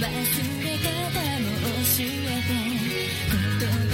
忘れ方も教えて